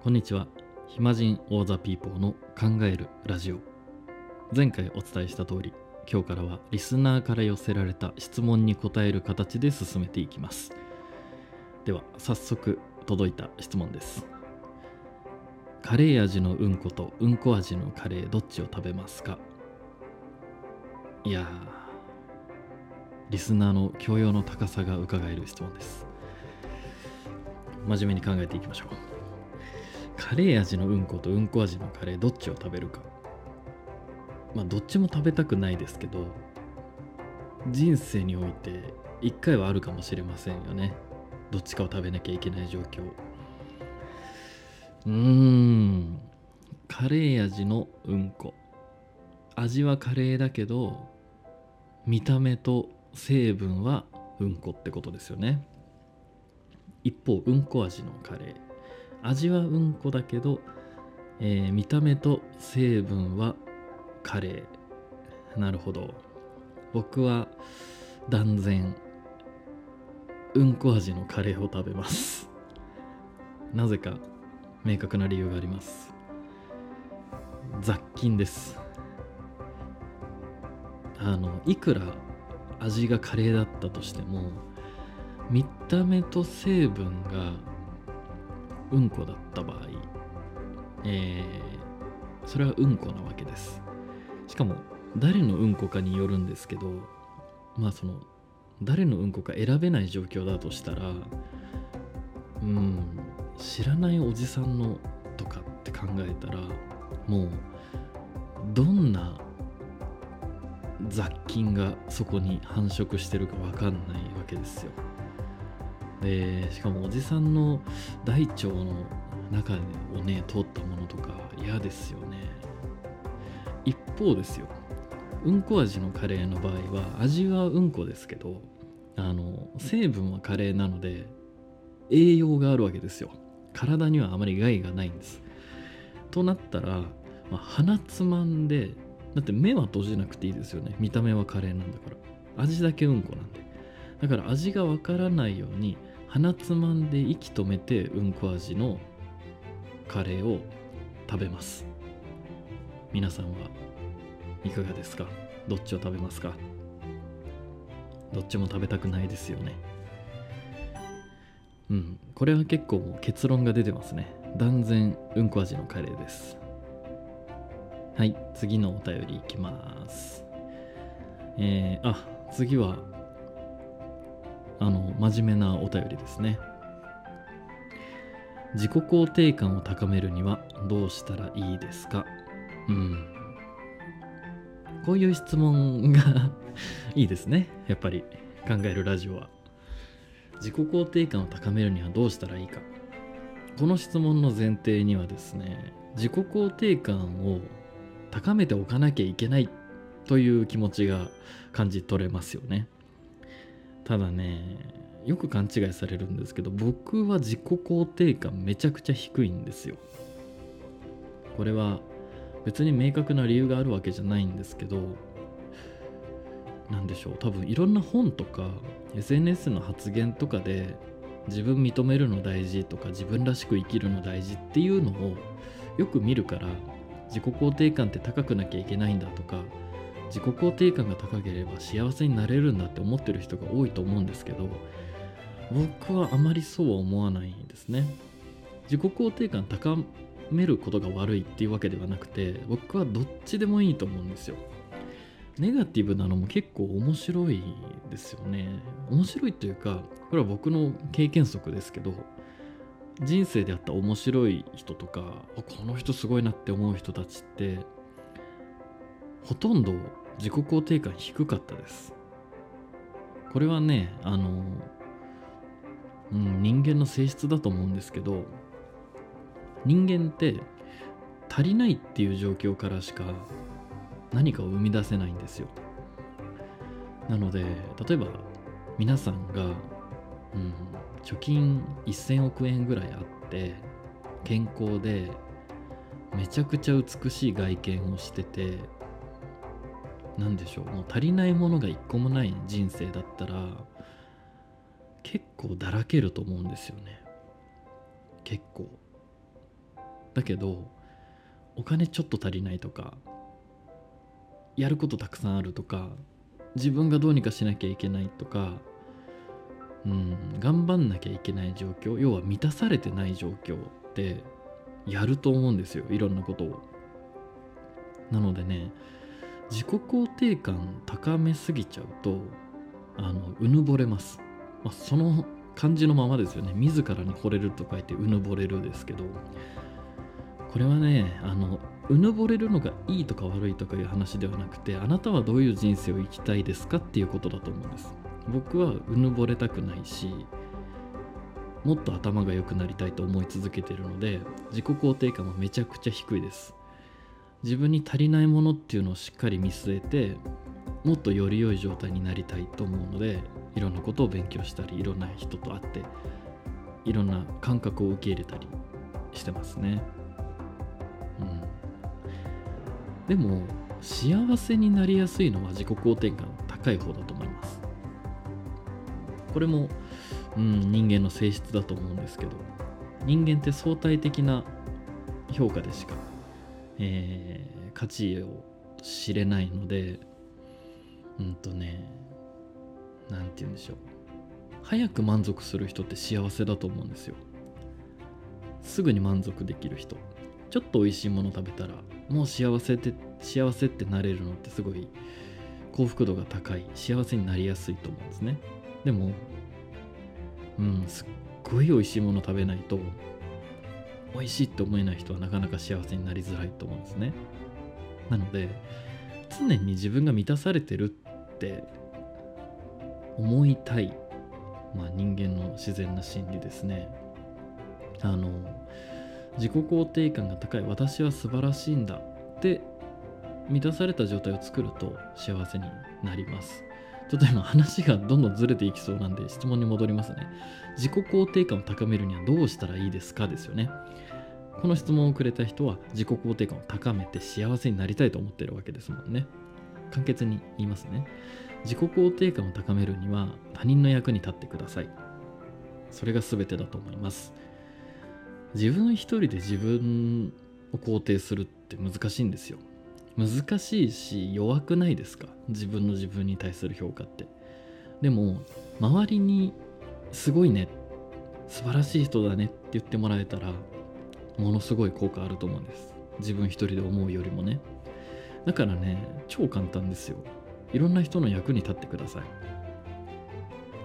こんにちは。暇人オーザピーポーの考えるラジオ。前回お伝えした通り今日からはリスナーから寄せられた質問に答える形で進めていきます。では早速届いた質問です。カレー味のうんことうんこ味のカレーどっちを食べますか？いやリスナーの教養の高さが伺える質問です。真面目に考えていきましょう。カレー味のうんことうんこ味のカレーどっちを食べるか。まあどっちも食べたくないですけど人生において一回はあるかもしれませんよね。どっちかを食べなきゃいけない状況。うーん。カレー味のうんこ。味はカレーだけど見た目と成分はうんこってことですよね。一方うんこ味のカレー。味はうんこだけど、えー見た目と成分はカレー。なるほど。僕は断然うんこ味のカレーを食べます。なぜか明確な理由があります。雑菌です。あのいくら味がカレーだったとしても見た目と成分がうんこだった場合、えーそれはうんこなわけです。しかも誰のうんこかによるんですけどまあその誰のうんこか選べない状況だとしたらうん知らないおじさんのとかって考えたらもうどんな雑菌がそこに繁殖してるか分かんないわけですよ。でしかもおじさんの大腸の中をね通ったものとか嫌ですよね。一方ですよ。うんこ味のカレーの場合は味はうんこですけどあの成分はカレーなので栄養があるわけですよ。体にはあまり害がないんです。となったら、まあ、鼻つまんでだって目は閉じなくていいですよね。見た目はカレーなんだから。味だけうんこなんで。だから味がわからないように鼻つまんで息止めてうんこ味のカレーを食べます。皆さんはいかがですか？どっちを食べますか？どっちも食べたくないですよね。うんこれは結構もう結論が出てますね。断然うんこ味のカレーです。はい次のお便りいきます。えー、あ次はあの真面目なお便りですね。自己肯定感を高めるにはどうしたらいいですか？うん。こういう質問がいいですね。やっぱり考えるラジオは。自己肯定感を高めるにはどうしたらいいか。この質問の前提にはですね自己肯定感を高めておかなきゃいけないという気持ちが感じ取れますよね。ただねよく勘違いされるんですけど僕は自己肯定感めちゃくちゃ低いんですよ。これは別に明確な理由があるわけじゃないんですけど何でしょう多分いろんな本とか SNS の発言とかで自分認めるの大事とか自分らしく生きるの大事っていうのをよく見るから自己肯定感って高くなきゃいけないんだとか自己肯定感が高ければ幸せになれるんだって思ってる人が多いと思うんですけど僕はあまりそうは思わないんですね。自己肯定感高めることが悪いっていうわけではなくて僕はどっちでもいいと思うんですよ。ネガティブなのも結構面白いですよね。面白いというかこれは僕の経験則ですけど人生であった面白い人とかこの人すごいなって思う人たちってほとんど自己肯定感低かったです。これはねあの、うん、人間の性質だと思うんですけど人間って足りないっていう状況からしか何かを生み出せないんですよ。なので例えば皆さんが、うん、貯金1000億円ぐらいあって健康でめちゃくちゃ美しい外見をしてて何でしょう。もう足りないものが一個もない人生だったら結構だらけると思うんですよね。結構。だけどお金ちょっと足りないとかやることたくさんあるとか自分がどうにかしなきゃいけないとかうん頑張んなきゃいけない状況要は満たされてない状況ってやると思うんですよ。いろんなことを。なのでね自己肯定感高めすぎちゃうとあのうぬぼれます、まあ、その感じのままですよね。自らに惚れると書いてうぬぼれるですけど。これはねあのうぬぼれるのがいいとか悪いとかいう話ではなくてあなたはどういう人生を生きたいですかっていうことだと思うんです。僕はうぬぼれたくないしもっと頭が良くなりたいと思い続けているので自己肯定感もめちゃくちゃ低いです。自分に足りないものっていうのをしっかり見据えてもっとより良い状態になりたいと思うのでいろんなことを勉強したりいろんな人と会っていろんな感覚を受け入れたりしてますね。うん。でも幸せになりやすいのは自己肯定感高い方だと思います。これも、うん、人間の性質だと思うんですけど人間って相対的な評価でしか、えー、価値を知れないのでうんとね何て言うんでしょう。早く満足する人って幸せだと思うんですよ。すぐに満足できる人。ちょっと美味しいもの食べたらもう幸せって幸せってなれるのってすごい幸福度が高い幸せになりやすいと思うんですね。でもうんすっごい美味しいもの食べないと美味しいって思えない人はなかなか幸せになりづらいと思うんですね。なので常に自分が満たされてるって思いたい、まあ、人間の自然な心理ですね。あの自己肯定感が高い私は素晴らしいんだって満たされた状態を作ると幸せになります。ちょっと今話がどんどんずれていきそうなんで質問に戻りますね。自己肯定感を高めるにはどうしたらいいですかですよね。この質問をくれた人は自己肯定感を高めて幸せになりたいと思ってるわけですもんね。簡潔に言いますね。自己肯定感を高めるには他人の役に立ってください。それが全てだと思います。自分一人で自分を肯定するって難しいんですよ。難しいし弱くないですか？自分の自分に対する評価って。でも周りにすごいね素晴らしい人だねって言ってもらえたらものすごい効果あると思うんです。自分一人で思うよりもね。だからね超簡単ですよ。いろんな人の役に立ってください。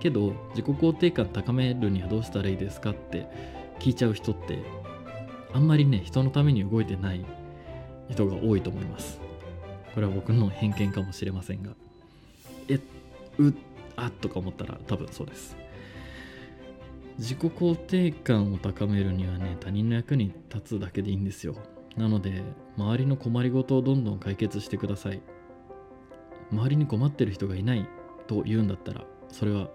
けど自己肯定感高めるにはどうしたらいいですかって聞いちゃう人ってあんまりね人のために動いてない人が多いと思います。これは僕の偏見かもしれませんが。えうあとか思ったら多分そうです。自己肯定感を高めるにはね他人の役に立つだけでいいんですよ。なので周りの困りごとをどんどん解決してください。周りに困ってる人がいないと言うんだったらそれは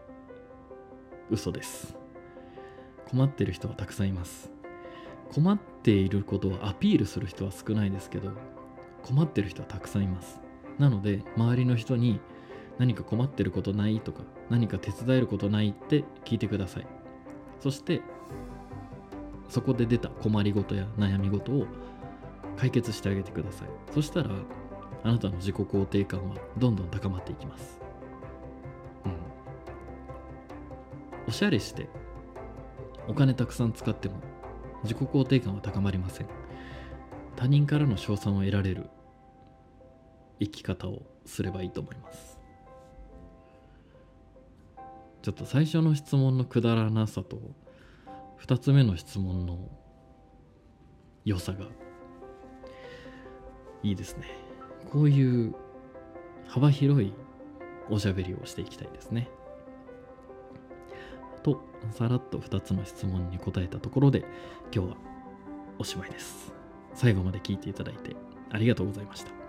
嘘です。困ってる人はたくさんいます。困っていることをアピールする人は少ないですけど困ってる人はたくさんいます。なので周りの人に何か困ってることないとか何か手伝えることないって聞いてください。そしてそこで出た困りごとや悩み事を解決してあげてください。そしたらあなたの自己肯定感はどんどん高まっていきます。うん。おしゃれしてお金たくさん使っても自己肯定感は高まりません。他人からの称賛を得られる生き方をすればいいと思います。ちょっと最初の質問のくだらなさと2つ目の質問の良さがいいですね。こういう幅広いおしゃべりをしていきたいですね。とさらっと2つの質問に答えたところで今日はおしまいです。最後まで聞いていただいてありがとうございました。